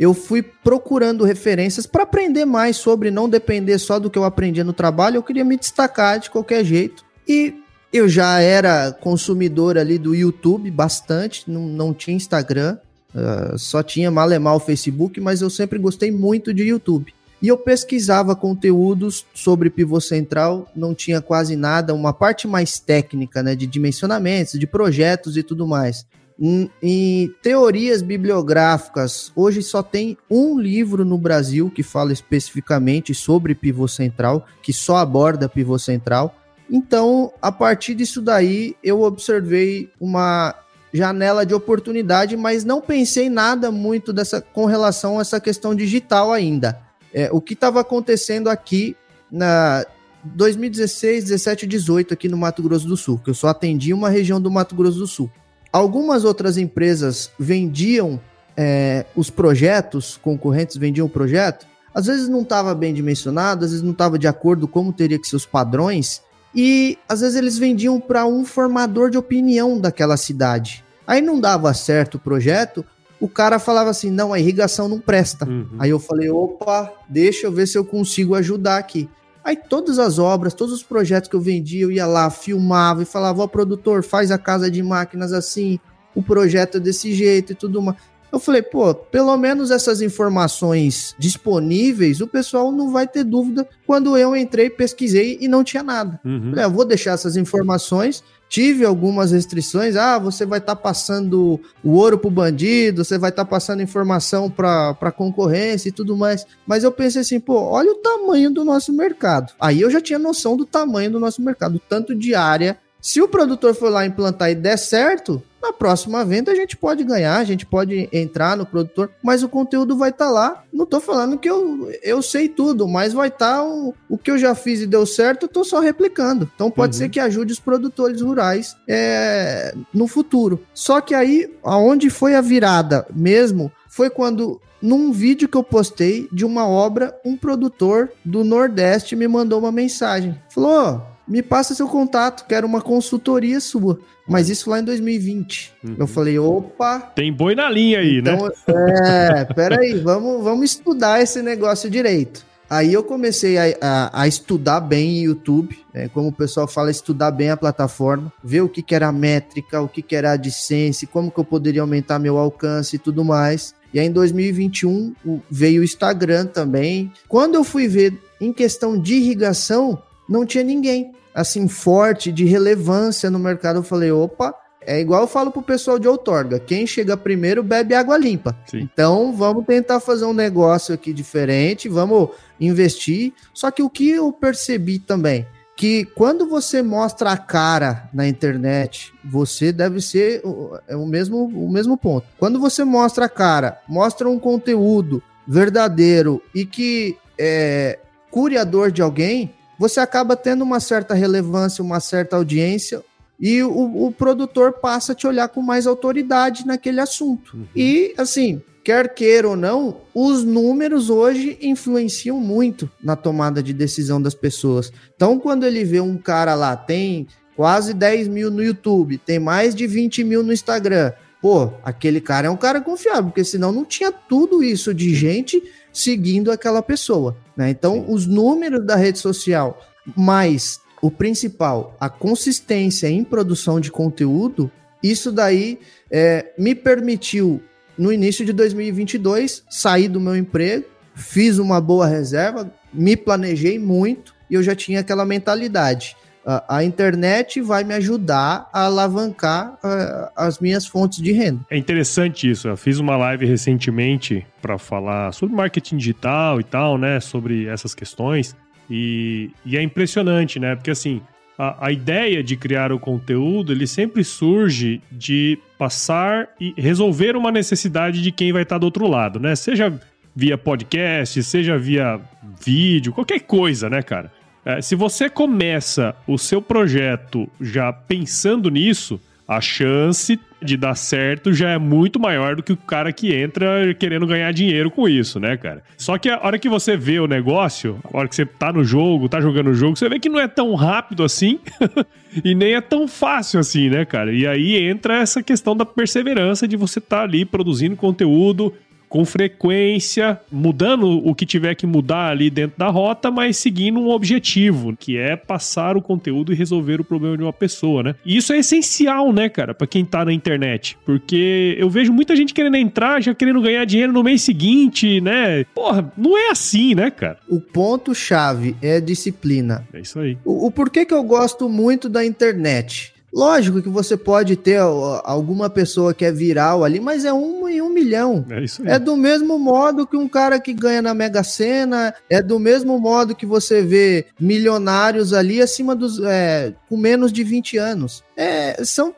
eu fui procurando referências para aprender mais sobre, não depender só do que eu aprendia no trabalho, eu queria me destacar de qualquer jeito. E eu já era consumidor ali do YouTube bastante, não, não tinha Instagram, uh, só tinha mal o Facebook, mas eu sempre gostei muito de YouTube. E eu pesquisava conteúdos sobre pivô central, não tinha quase nada, uma parte mais técnica, né, de dimensionamentos, de projetos e tudo mais. Em, em teorias bibliográficas, hoje só tem um livro no Brasil que fala especificamente sobre pivô central, que só aborda pivô central, então, a partir disso daí, eu observei uma janela de oportunidade, mas não pensei nada muito dessa com relação a essa questão digital ainda. É, o que estava acontecendo aqui na 2016, 17 18 aqui no Mato Grosso do Sul, que eu só atendi uma região do Mato Grosso do Sul. Algumas outras empresas vendiam é, os projetos, concorrentes vendiam o projeto, às vezes não estava bem dimensionado, às vezes não estava de acordo como teria que ser os padrões, e às vezes eles vendiam para um formador de opinião daquela cidade. Aí não dava certo o projeto, o cara falava assim: não, a irrigação não presta. Uhum. Aí eu falei: opa, deixa eu ver se eu consigo ajudar aqui. Aí todas as obras, todos os projetos que eu vendia, eu ia lá, filmava e falava: ó, produtor, faz a casa de máquinas assim, o projeto é desse jeito e tudo mais. Eu falei, pô, pelo menos essas informações disponíveis, o pessoal não vai ter dúvida quando eu entrei, pesquisei e não tinha nada. Uhum. Falei, ah, eu vou deixar essas informações. Tive algumas restrições. Ah, você vai estar tá passando o ouro pro bandido, você vai estar tá passando informação para concorrência e tudo mais. Mas eu pensei assim, pô, olha o tamanho do nosso mercado. Aí eu já tinha noção do tamanho do nosso mercado, tanto de área. Se o produtor for lá implantar e der certo, na próxima venda a gente pode ganhar, a gente pode entrar no produtor, mas o conteúdo vai estar tá lá. Não estou falando que eu, eu sei tudo, mas vai estar tá o, o que eu já fiz e deu certo, eu tô só replicando. Então pode uhum. ser que ajude os produtores rurais é, no futuro. Só que aí, aonde foi a virada mesmo, foi quando num vídeo que eu postei de uma obra, um produtor do Nordeste me mandou uma mensagem. Falou: me passa seu contato, quero uma consultoria sua. Mas isso lá em 2020. Uhum. Eu falei, opa. Tem boi na linha aí, então, né? É, peraí, vamos, vamos estudar esse negócio direito. Aí eu comecei a, a, a estudar bem o YouTube, né? como o pessoal fala, estudar bem a plataforma, ver o que, que era a métrica, o que, que era a AdSense, como que eu poderia aumentar meu alcance e tudo mais. E aí em 2021 veio o Instagram também. Quando eu fui ver em questão de irrigação, não tinha ninguém assim forte de relevância no mercado. Eu falei, opa, É igual eu falo pro pessoal de outorga, quem chega primeiro bebe água limpa. Sim. Então vamos tentar fazer um negócio aqui diferente, vamos investir. Só que o que eu percebi também, que quando você mostra a cara na internet, você deve ser é o mesmo, o mesmo ponto. Quando você mostra a cara, mostra um conteúdo verdadeiro e que é curiador de alguém, você acaba tendo uma certa relevância, uma certa audiência, e o, o produtor passa a te olhar com mais autoridade naquele assunto. Uhum. E, assim, quer queira ou não, os números hoje influenciam muito na tomada de decisão das pessoas. Então, quando ele vê um cara lá, tem quase 10 mil no YouTube, tem mais de 20 mil no Instagram. Pô, aquele cara é um cara confiável, porque senão não tinha tudo isso de gente seguindo aquela pessoa. Né? Então, os números da rede social, mais o principal, a consistência em produção de conteúdo, isso daí é, me permitiu, no início de 2022, sair do meu emprego, fiz uma boa reserva, me planejei muito e eu já tinha aquela mentalidade. A, internet vai me ajudar a alavancar a, as minhas fontes de renda. É interessante isso. Eu fiz uma live recentemente para falar sobre marketing digital e tal, né? Sobre essas questões. E, e é impressionante, né? Porque assim, a, a, ideia de criar o conteúdo, ele sempre surge de passar e resolver uma necessidade de quem vai estar do outro lado, né? Seja via podcast, seja via vídeo, qualquer coisa, né, cara? É, se você começa o seu projeto já pensando nisso, a chance de dar certo já é muito maior do que o cara que entra querendo ganhar dinheiro com isso, né, cara? Só que a hora que você vê o negócio, a hora que você tá no jogo, tá jogando o jogo, você vê que não é tão rápido assim e nem é tão fácil assim, né, cara? E aí entra essa questão da perseverança de você tá ali produzindo conteúdo, com frequência, mudando o que tiver que mudar ali dentro da rota, mas seguindo um objetivo, que é passar o conteúdo e resolver o problema de uma pessoa, né? E isso é essencial, né, cara, para quem tá na internet, porque eu vejo muita gente querendo entrar, já querendo ganhar dinheiro no mês seguinte, né? Porra, não é assim, né, cara? O ponto chave é disciplina. É isso aí. O, o porquê que eu gosto muito da internet? Lógico que você pode ter alguma pessoa que é viral ali, mas é um em um milhão. É isso aí. É do mesmo modo que um cara que ganha na Mega Sena, é do mesmo modo que você vê milionários ali acima dos. É, com menos de 20 anos. É, são,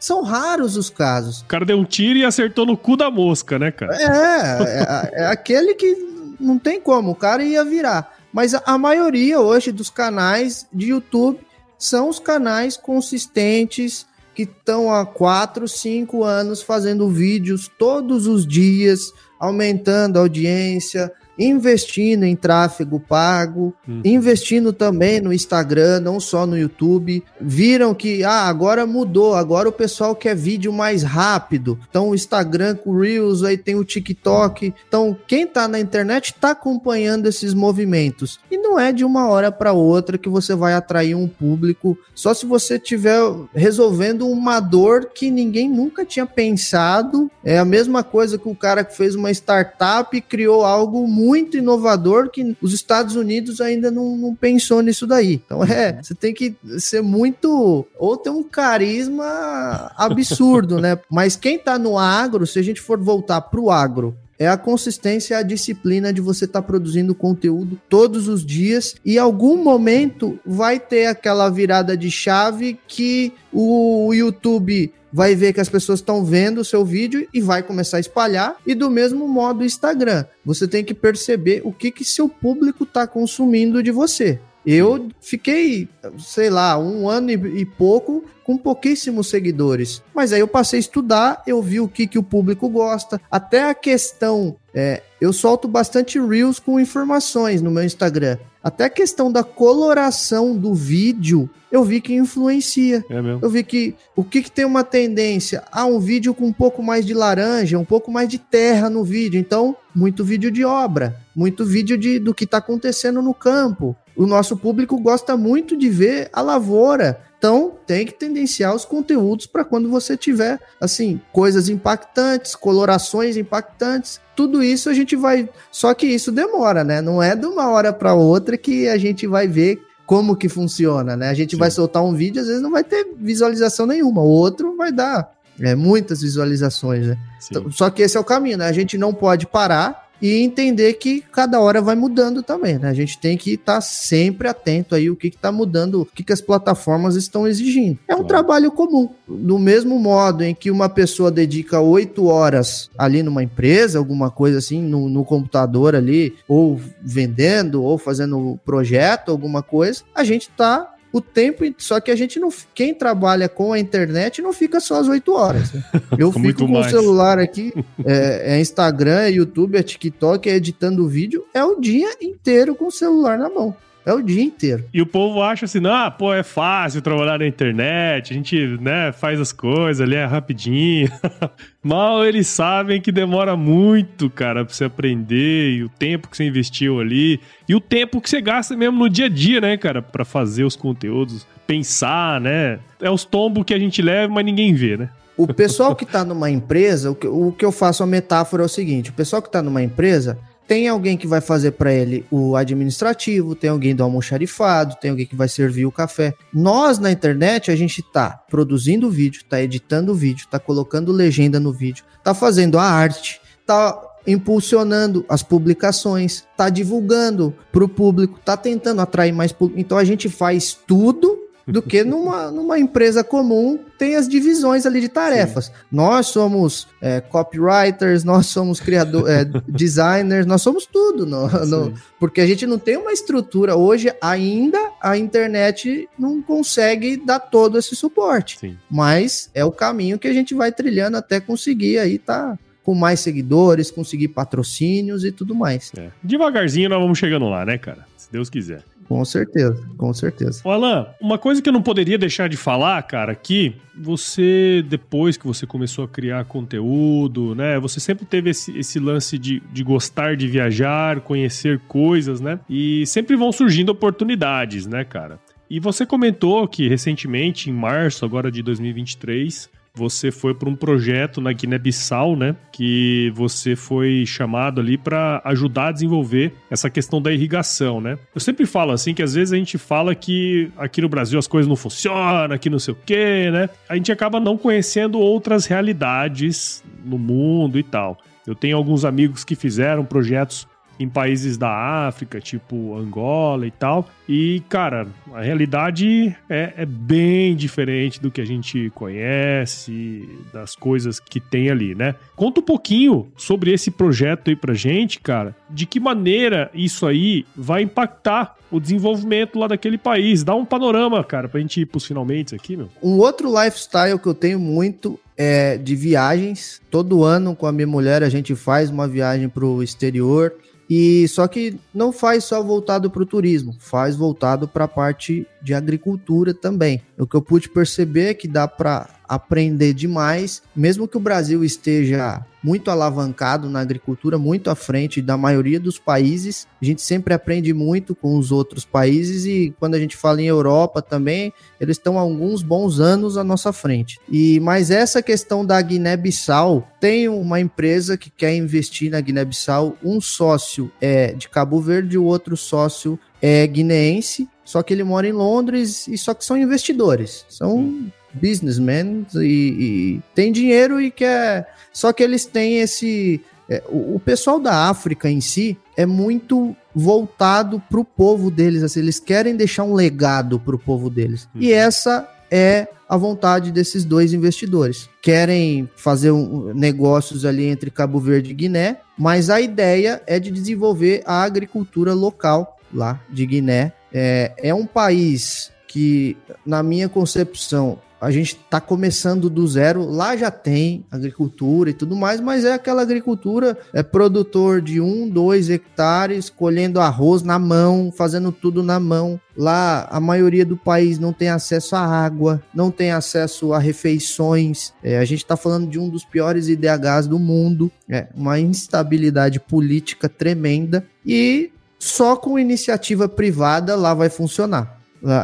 são raros os casos. O cara deu um tiro e acertou no cu da mosca, né, cara? É, é, é aquele que não tem como, o cara ia virar. Mas a, a maioria hoje dos canais de YouTube são os canais consistentes que estão há 4, 5 anos fazendo vídeos todos os dias, aumentando a audiência, investindo em tráfego pago, uhum. investindo também no Instagram, não só no YouTube. Viram que ah, agora mudou, agora o pessoal quer vídeo mais rápido. Então o Instagram com Reels, aí tem o TikTok. Então quem tá na internet está acompanhando esses movimentos. E não é de uma hora para outra que você vai atrair um público, só se você tiver resolvendo uma dor que ninguém nunca tinha pensado. É a mesma coisa que o cara que fez uma startup e criou algo muito muito inovador que os Estados Unidos ainda não, não pensou nisso daí. Então é, uhum. você tem que ser muito ou ter um carisma absurdo, né? Mas quem tá no agro, se a gente for voltar pro agro, é a consistência, a disciplina de você estar tá produzindo conteúdo todos os dias e algum momento vai ter aquela virada de chave que o YouTube vai ver que as pessoas estão vendo o seu vídeo e vai começar a espalhar. E do mesmo modo o Instagram, você tem que perceber o que que seu público está consumindo de você. Eu fiquei, sei lá, um ano e, pouco com pouquíssimos seguidores. Mas aí eu passei a estudar, eu vi o que, que o público gosta. Até a questão. É, eu solto bastante Reels com informações no meu Instagram. Até a questão da coloração do vídeo, eu vi que influencia. É eu vi que o que, que tem uma tendência? Ah, um vídeo com um pouco mais de laranja, um pouco mais de terra no vídeo. Então, muito vídeo de obra, muito vídeo de, do que está acontecendo no campo. O nosso público gosta muito de ver a lavoura. Então, tem que tendenciar os conteúdos para quando você tiver, assim, coisas impactantes, colorações impactantes. Tudo isso a gente vai. Só que isso demora, né? Não é de uma hora para outra que a gente vai ver como que funciona, né? A gente Sim. vai soltar um vídeo, às vezes não vai ter visualização nenhuma, o outro vai dar é, muitas visualizações, né? Então, só que esse é o caminho, né? A gente não pode parar e entender que cada hora vai mudando também, né? A gente tem que estar tá sempre atento aí o que está mudando, o que, que as plataformas estão exigindo. É um claro. trabalho comum. Do mesmo modo em que uma pessoa dedica oito horas ali numa empresa, alguma coisa assim, no, no computador ali, ou vendendo, ou fazendo projeto, alguma coisa, a gente está o tempo, só que a gente não. Quem trabalha com a internet não fica só as 8 horas. Né? Eu fico com mais. o celular aqui, é, é, Instagram, é YouTube, é TikTok, é editando vídeo, é o dia inteiro com o celular na mão. É o dia inteiro. E o povo acha assim, ah, pô, é fácil trabalhar na internet, a gente, né, faz as coisas ali, é rapidinho. Mal eles sabem que demora muito, cara, pra você aprender, e o tempo que você investiu ali, e o tempo que você gasta mesmo no dia a dia, né, cara, para fazer os conteúdos, pensar, né? É os tombos que a gente leva, mas ninguém vê, né? O pessoal que tá numa empresa, o que, o que eu faço a metáfora é o seguinte: o pessoal que tá numa empresa, tem alguém que vai fazer para ele o administrativo, tem alguém do almoxarifado, tem alguém que vai servir o café. Nós na internet a gente tá produzindo vídeo, tá editando vídeo, tá colocando legenda no vídeo, tá fazendo a arte, tá impulsionando as publicações, tá divulgando para o público, tá tentando atrair mais público. Então a gente faz tudo do que numa, numa empresa comum tem as divisões ali de tarefas. Sim. Nós somos é, copywriters, nós somos criadores, é, designers, nós somos tudo, no, no, porque a gente não tem uma estrutura. Hoje, ainda a internet não consegue dar todo esse suporte. Sim. Mas é o caminho que a gente vai trilhando até conseguir aí tá com mais seguidores, conseguir patrocínios e tudo mais. É. Devagarzinho nós vamos chegando lá, né, cara? Se Deus quiser. Com certeza, com certeza. Alan, uma coisa que eu não poderia deixar de falar, cara, aqui, você, depois que você começou a criar conteúdo, né, você sempre teve esse, esse lance de, de gostar de viajar, conhecer coisas, né, e sempre vão surgindo oportunidades, né, cara. E você comentou que recentemente, em março agora de 2023, você foi para um projeto na Guiné-Bissau, né? Que você foi chamado ali para ajudar a desenvolver essa questão da irrigação, né? Eu sempre falo assim que às vezes a gente fala que aqui no Brasil as coisas não funcionam, aqui não sei o quê, né? A gente acaba não conhecendo outras realidades no mundo e tal. Eu tenho alguns amigos que fizeram projetos em países da África, tipo Angola e tal. E, cara, a realidade é, é, bem diferente do que a gente conhece, das coisas que tem ali, né? Conta um pouquinho sobre esse projeto aí pra gente, cara. De que maneira isso aí vai impactar o desenvolvimento lá daquele país. Dá um panorama, cara, pra gente ir pros finalmente aqui, meu. Um outro lifestyle que eu tenho muito é de viagens. Todo ano com a minha mulher a gente faz uma viagem pro exterior. E só que não faz só voltado para o turismo, faz voltado para a parte de agricultura também. O que eu pude perceber é que dá para aprender demais, mesmo que o Brasil esteja muito alavancado na agricultura, muito à frente da maioria dos países. A gente sempre aprende muito com os outros países e quando a gente fala em Europa também, eles estão alguns bons anos à nossa frente. E mas essa questão da Guiné-Bissau, tem uma empresa que quer investir na Guiné-Bissau, um sócio é de Cabo Verde o outro sócio é guineense, só que ele mora em Londres e só que são investidores. São businessmen e, e tem dinheiro e quer. Só que eles têm esse. É, o, o, pessoal da África em si é muito voltado para o povo deles. Assim, eles querem deixar um legado para o povo deles. Uhum. E essa é a vontade desses dois investidores. Querem fazer um, negócios ali entre Cabo Verde e Guiné, mas a ideia é de desenvolver a agricultura local lá de Guiné. É, é um país que, na minha concepção, a gente está começando do zero. Lá já tem agricultura e tudo mais, mas é aquela agricultura é produtor de um, dois hectares, colhendo arroz na mão, fazendo tudo na mão. Lá a maioria do país não tem acesso à água, não tem acesso a refeições. É, a gente está falando de um dos piores IDHs do mundo, é uma instabilidade política tremenda e só com iniciativa privada lá vai funcionar.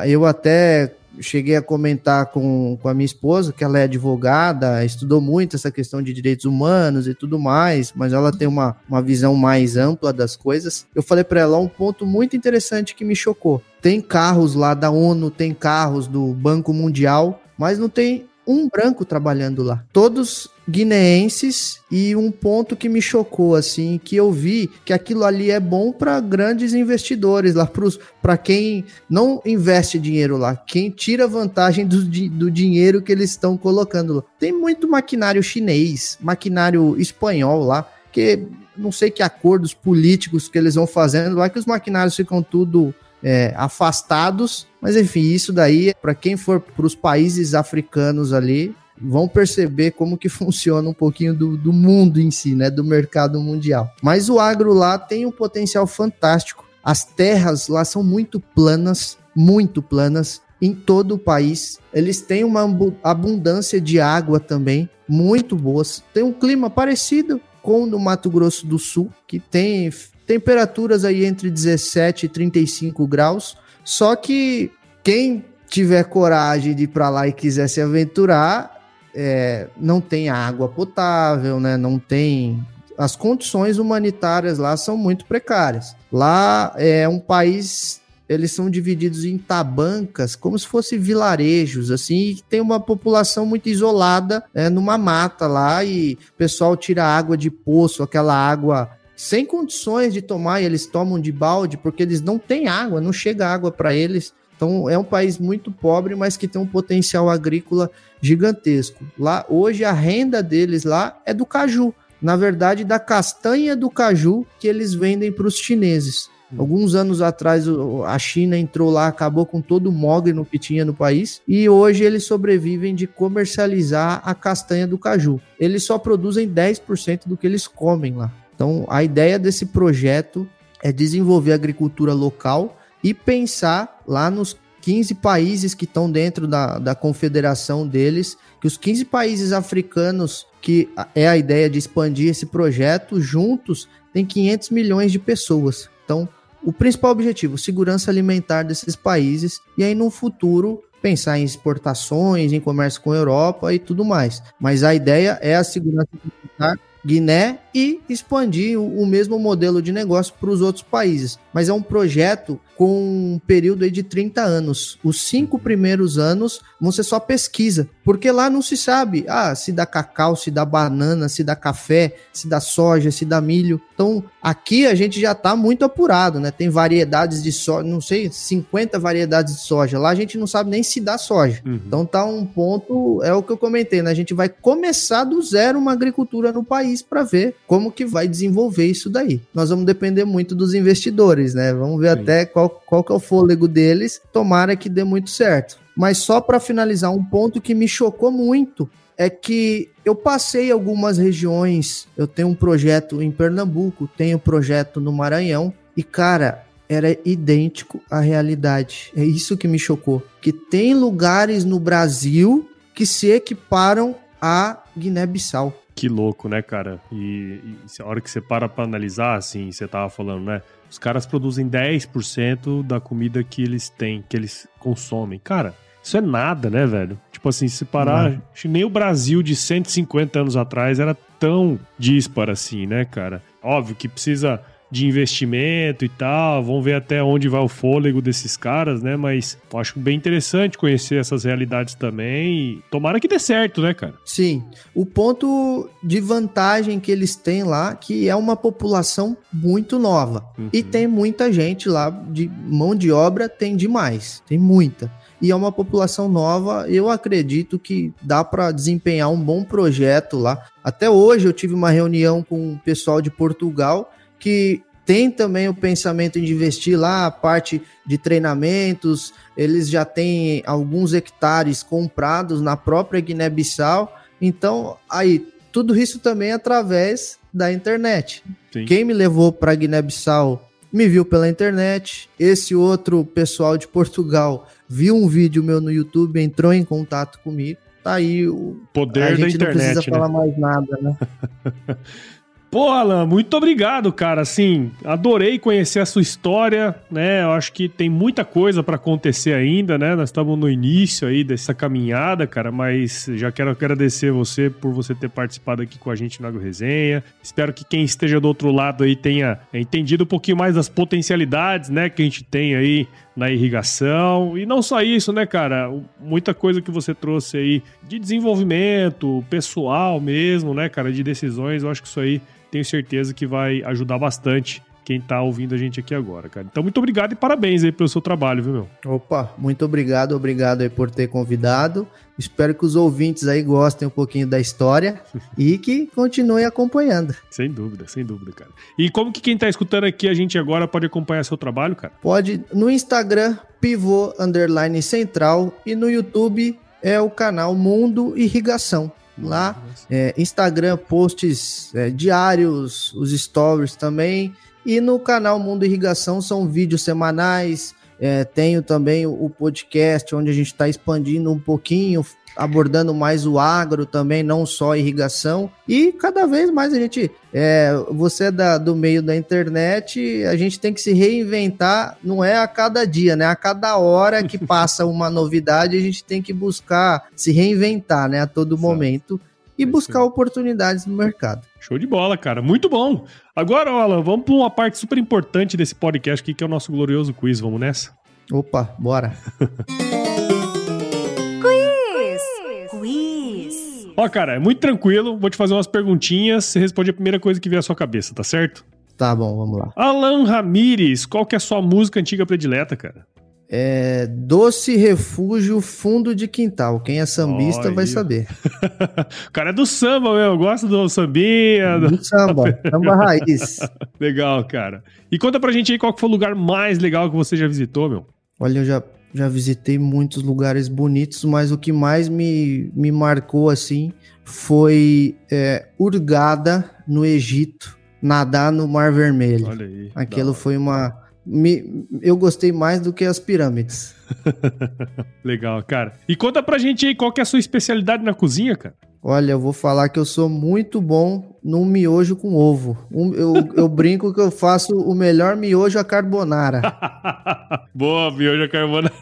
Eu até cheguei a comentar com, com a minha esposa, que ela é advogada, estudou muito essa questão de direitos humanos e tudo mais, mas ela tem uma, uma visão mais ampla das coisas. Eu falei para ela um ponto muito interessante que me chocou. Tem carros lá da ONU, tem carros do Banco Mundial, mas não tem um branco trabalhando lá. Todos guineenses e um ponto que me chocou assim, que eu vi que aquilo ali é bom para grandes investidores lá para quem não investe dinheiro lá, quem tira vantagem do, do dinheiro que eles estão colocando lá. Tem muito maquinário chinês, maquinário espanhol lá, que não sei que acordos políticos que eles vão fazendo lá que os maquinários ficam tudo é, afastados, mas enfim, isso daí, para quem for para os países africanos ali, vão perceber como que funciona um pouquinho do, do mundo em si, né, do mercado mundial. Mas o agro lá tem um potencial fantástico. As terras lá são muito planas, muito planas em todo o país. Eles têm uma abundância de água também, muito boas. Tem um clima parecido com o do Mato Grosso do Sul, que tem temperaturas aí entre 17 e 35 graus. Só que quem tiver coragem de ir para lá e quiser se aventurar, é, não tem água potável, né? Não tem. As condições humanitárias lá são muito precárias. Lá é um país eles são divididos em tabancas, como se fossem vilarejos, assim, e tem uma população muito isolada é, numa mata lá, e o pessoal tira água de poço, aquela água sem condições de tomar, e eles tomam de balde porque eles não têm água, não chega água para eles. Então é um país muito pobre, mas que tem um potencial agrícola gigantesco. Lá hoje a renda deles lá é do caju, na verdade da castanha do caju que eles vendem para os chineses. Hum. Alguns anos atrás a China entrou lá, acabou com todo o mogno que tinha no país e hoje eles sobrevivem de comercializar a castanha do caju. Eles só produzem 10% do que eles comem lá. Então, a ideia desse projeto é desenvolver a agricultura local e pensar lá nos 15 países que estão dentro da, da confederação deles, que os 15 países africanos, que é a ideia de expandir esse projeto, juntos tem 500 milhões de pessoas. Então, o principal objetivo, segurança alimentar desses países, e aí no futuro pensar em exportações, em comércio com a Europa e tudo mais. Mas a ideia é a segurança alimentar Guiné e expandir o, mesmo modelo de negócio para os outros países. Mas é um projeto com um período de 30 anos. Os cinco primeiros anos vão ser só pesquisa, porque lá não se sabe ah, se dá cacau, se dá banana, se dá café, se dá soja, se dá milho. Então aqui a gente já está muito apurado, né? Tem variedades de soja, não sei, 50 variedades de soja. Lá a gente não sabe nem se dá soja. Uhum. Então tá um ponto, é o que eu comentei, né? A gente vai começar do zero uma agricultura no país para ver como que vai desenvolver isso daí. Nós vamos depender muito dos investidores, né? Vamos ver Sim. até qual qual que é o fôlego deles. Tomara que dê muito certo. Mas só para finalizar, um ponto que me chocou muito é que eu passei algumas regiões. Eu tenho um projeto em Pernambuco, tenho um projeto no Maranhão e cara, era idêntico à realidade. É isso que me chocou, que tem lugares no Brasil que se equiparam a Guiné-Bissau. Que louco, né, cara? E, e a hora que você para para analisar, assim, você tava falando, né? Os caras produzem 10% da comida que eles têm, que eles consomem. Cara, isso é nada, né, velho? Tipo assim, se parar, acho que nem o Brasil de 150 anos atrás era tão disparo assim, né, cara? Óbvio que precisa de investimento e tal. Vamos ver até onde vai o fôlego desses caras, né? Mas eu acho bem interessante conhecer essas realidades também. tomara que dê certo, né, cara? Sim. O ponto de vantagem que eles têm lá, que é uma população muito nova. Uhum. E tem muita gente lá de mão de obra, tem demais. Tem muita e é uma população nova. Eu acredito que dá para desempenhar um bom projeto lá. Até hoje eu tive uma reunião com o pessoal de Portugal que tem também o pensamento de investir lá a parte de treinamentos, eles já têm alguns hectares comprados na própria Guiné-Bissau. Então, aí, tudo isso também através da internet. Sim. Quem me levou para Guiné-Bissau me viu pela internet. Esse outro pessoal de Portugal viu um vídeo meu no YouTube, entrou em contato comigo. Tá aí o poder da internet. A gente não precisa né? falar mais nada, né? Pô, Alan, muito obrigado, cara. Assim, adorei conhecer a sua história, né? Eu acho que tem muita coisa para acontecer ainda, né? Nós estamos no início aí dessa caminhada, cara, mas já quero agradecer você por você ter participado aqui com a gente no Agro Resenha. Espero que quem esteja do outro lado aí tenha entendido um pouquinho mais das potencialidades, né, que a gente tem aí na irrigação. E não só isso, né, cara? Muita coisa que você trouxe aí de desenvolvimento pessoal mesmo, né, cara, de decisões. Eu acho que isso aí tenho certeza que vai ajudar bastante quem tá ouvindo a gente aqui agora, cara. Então, muito obrigado e parabéns aí pelo seu trabalho, viu, meu? Opa, muito obrigado, obrigado aí por ter convidado. Espero que os ouvintes aí gostem um pouquinho da história e que continuem acompanhando. Sem dúvida, sem dúvida, cara. E como que quem tá escutando aqui a gente agora pode acompanhar seu trabalho, cara? Pode no Instagram, pivô underline central e no YouTube é o canal Mundo Irrigação lá. É, Instagram, posts é, diários, os stories também. E no canal Mundo Irrigação são vídeos semanais. É, tenho também o, podcast, onde a gente está expandindo um pouquinho, abordando mais o agro também, não só irrigação. E cada vez mais a gente, é, você é da, do meio da internet, a gente tem que se reinventar, não é a cada dia, né? A cada hora que passa uma novidade, a gente tem que buscar se reinventar, né? A todo Exato. momento e buscar oportunidades no mercado. Show de bola, cara. Muito bom. Agora, Alan, vamos para uma parte super importante desse podcast aqui, que é o nosso glorioso quiz. Vamos nessa? Opa, bora. Ó, cara, é muito tranquilo. Vou te fazer umas perguntinhas. Você responde a primeira coisa que vier à sua cabeça, tá certo? Tá bom, vamos lá. Alan Ramires, qual que é a sua música antiga predileta, cara? É Doce Refúgio Fundo de Quintal. Quem é sambista oh, vai saber. o cara é do samba, meu. Eu gosto do sambinha. Do, do samba, samba raiz. legal, cara. E conta pra gente aí qual foi o lugar mais legal que você já visitou, meu. Olha, eu já já visitei muitos lugares bonitos, mas o que mais me, me marcou assim foi é, Urgada, no Egito, nadar no Mar Vermelho. Olha aí. Aquilo foi uma. Me, eu gostei mais do que as pirâmides. Legal, cara. E conta pra gente aí qual que é a sua especialidade na cozinha, cara. Olha, eu vou falar que eu sou muito bom num miojo com ovo. Um, eu, eu brinco que eu faço o melhor miojo a carbonara. Boa, miojo a carbonara.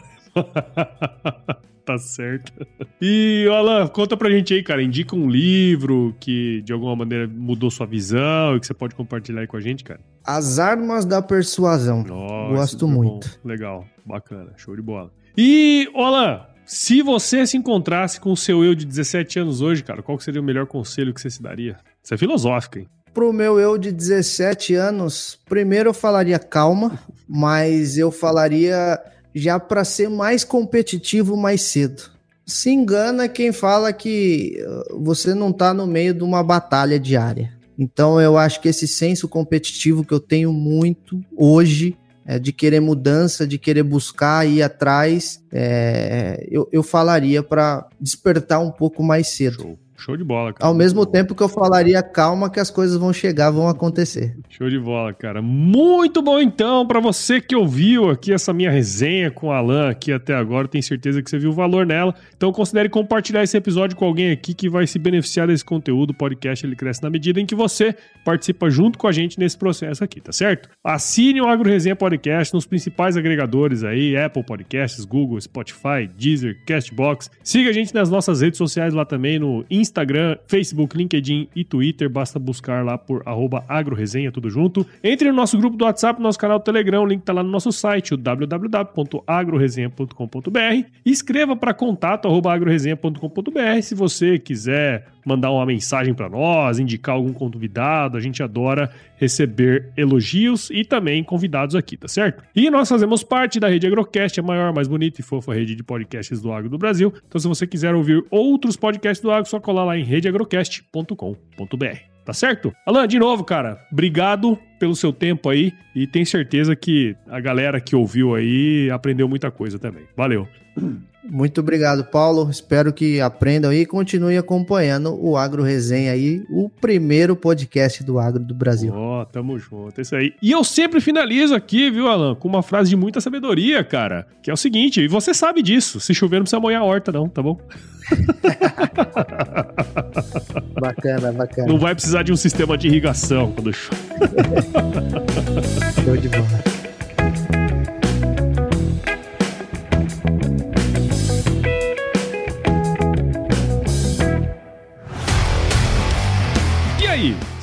Tá certo. E, Alan, conta pra gente aí, cara. Indica um livro que de alguma maneira mudou sua visão e que você pode compartilhar aí com a gente, cara. As Armas da Persuasão. Nossa, Gosto muito. Bom. Legal, bacana, show de bola. E, Alan, se você se encontrasse com o seu eu de 17 anos hoje, cara, qual seria o melhor conselho que você se daria? Isso é filosófico, hein? Pro meu eu de 17 anos, primeiro eu falaria calma, mas eu falaria já para ser mais competitivo mais cedo. Se engana quem fala que uh, você não está no meio de uma batalha diária. Então eu acho que esse senso competitivo que eu tenho muito hoje é, de querer mudança, de querer buscar, ir atrás, é, eu, eu falaria para despertar um pouco mais cedo. Show. De bola, cara. Ao mesmo tempo que eu falaria calma que as coisas vão chegar, vão acontecer. Show de bola, cara. Muito bom então para você que ouviu aqui essa minha resenha com o Alan aqui até agora, tenho certeza que você viu o valor nela. Então considere compartilhar esse episódio com alguém aqui que vai se beneficiar desse conteúdo. O podcast ele cresce na medida em que você participa junto com a gente nesse processo aqui, tá certo? Assine o Agro Resenha Podcast nos principais agregadores aí, Apple Podcasts, Google, Spotify, Deezer, Castbox. Siga a gente nas nossas redes sociais lá também no Instagram Instagram, Facebook, LinkedIn e Twitter. Basta buscar lá por agroresenha, tudo junto. Entre no nosso grupo do WhatsApp, nosso canal do Telegram, o link tá lá no nosso site, o www.agroresenha.com.br. Escreva para contato agroresenha.com.br se você quiser mandar uma mensagem para nós, indicar algum convidado. A gente adora receber elogios e também convidados aqui, tá certo? E nós fazemos parte da rede Agrocast, a maior, mais bonita e fofa rede de podcasts do agro do Brasil. Então, se você quiser ouvir outros podcasts do agro, só colar lá em redeagrocast.com.br. Tá certo? Alan, de novo, cara, obrigado pelo seu tempo aí e tenho certeza que a galera que ouviu aí aprendeu muita coisa também. Valeu. Muito obrigado, Paulo. Espero que aprendam e continuem acompanhando o Agro Resenha aí, o primeiro podcast do agro do Brasil. Ó, oh, tamo junto, é isso aí. E eu sempre finalizo aqui, viu, Alan, com uma frase de muita sabedoria, cara, que é o seguinte, e você sabe disso, se chover não precisa molhar a horta não, tá bom? bacana, bacana. Não vai precisar de um sistema de irrigação quando chove. Show de bola.